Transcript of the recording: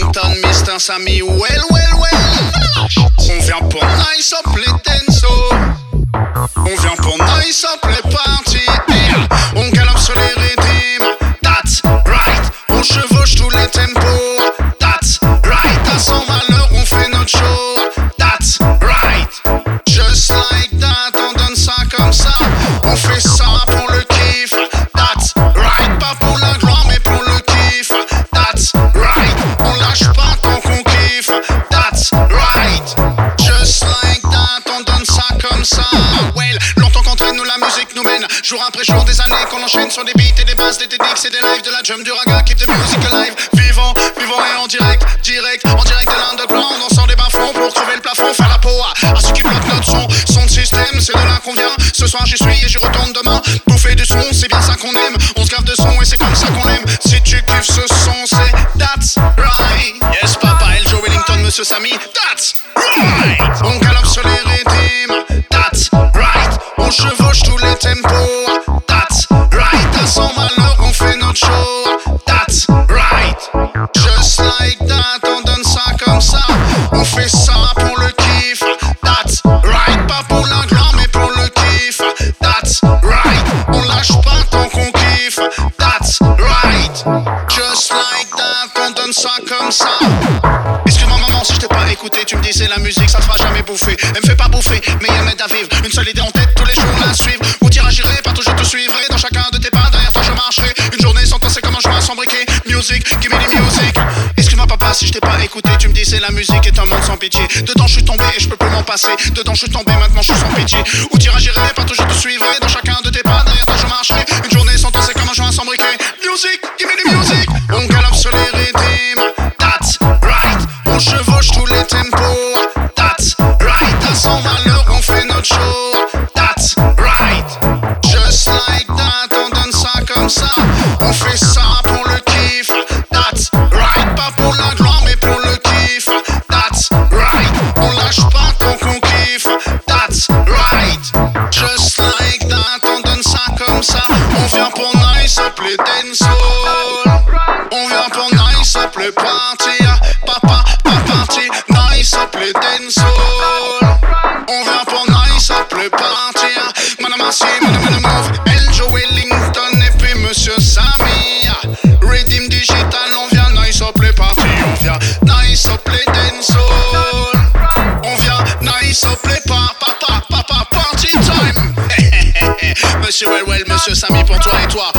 Mr. Sammy, well, well, well. On vient pour nice up les denso. On vient pour nice up les parties. On galope sur les rythmes. That's right. On chevauche tous les tempos. That's right. Just like that, on donne ça comme ça. Well, longtemps qu'entraîne nous la musique nous mène. Jour après jour, des années qu'on enchaîne sur des beats et des bases, des techniques et des lives de la jump du raga. Keep the music alive. Vivant, vivant et en direct. Direct, en direct de l'underground. On sort des bas-fonds pour trouver le plafond. Faire la à, à ceux qui bloquent notre son. Son de système, c'est de là qu'on vient. Ce soir, j'y suis et j'y retourne demain. Bouffer du son, c'est bien ça qu'on aime. On se gave de son et c'est that's right. On galope sur les rythmes, that's right. On chevauche tous les tempos, that's right. À son malheur, on fait notre show, that's right. Just like that, on donne ça comme ça. On fait ça pour le kiff, that's right. Pas pour la mais pour le kiff, that's right. On lâche pas tant qu'on kiffe, that's right. Just like that, on donne ça comme ça. Si je t'ai pas écouté, tu me disais la musique ça te fera jamais bouffer. Elle me fait pas bouffer, mais elle m'aide à vivre. Une seule idée en tête, tous les jours la suivre. Où t'iras j'irai, partout je te suivrai. Dans chacun de tes pas, derrière toi je marcherai. Une journée sans toi c'est comme un joint sans briquet. Music, give me the music. Excuse-moi papa si je t'ai pas écouté, tu me disais la musique est un monde sans pitié. Dedans je suis tombé et je peux plus m'en passer. Dedans je suis tombé, maintenant je suis sans pitié. Où t'iras j'irai, partout je te suivrai. Dans chacun de tes pas, derrière toi je marcherai. Une journée sans toi c'est comme un joint sans briquet. Music, give me the music. On galope sur les rythmes. On vient pour nice, appeler party. Papa, pas party. Nice, appeler dancehall. On vient pour nice, appeler party. Madame Assi, madame move. El Joe Wellington et puis Monsieur Samy. Redeem Digital, on vient nice, appeler party. On vient nice, appeler dancehall. On vient nice, appeler pa, papa, papa, party time. Monsieur Well Well, Monsieur Samy pour toi et toi.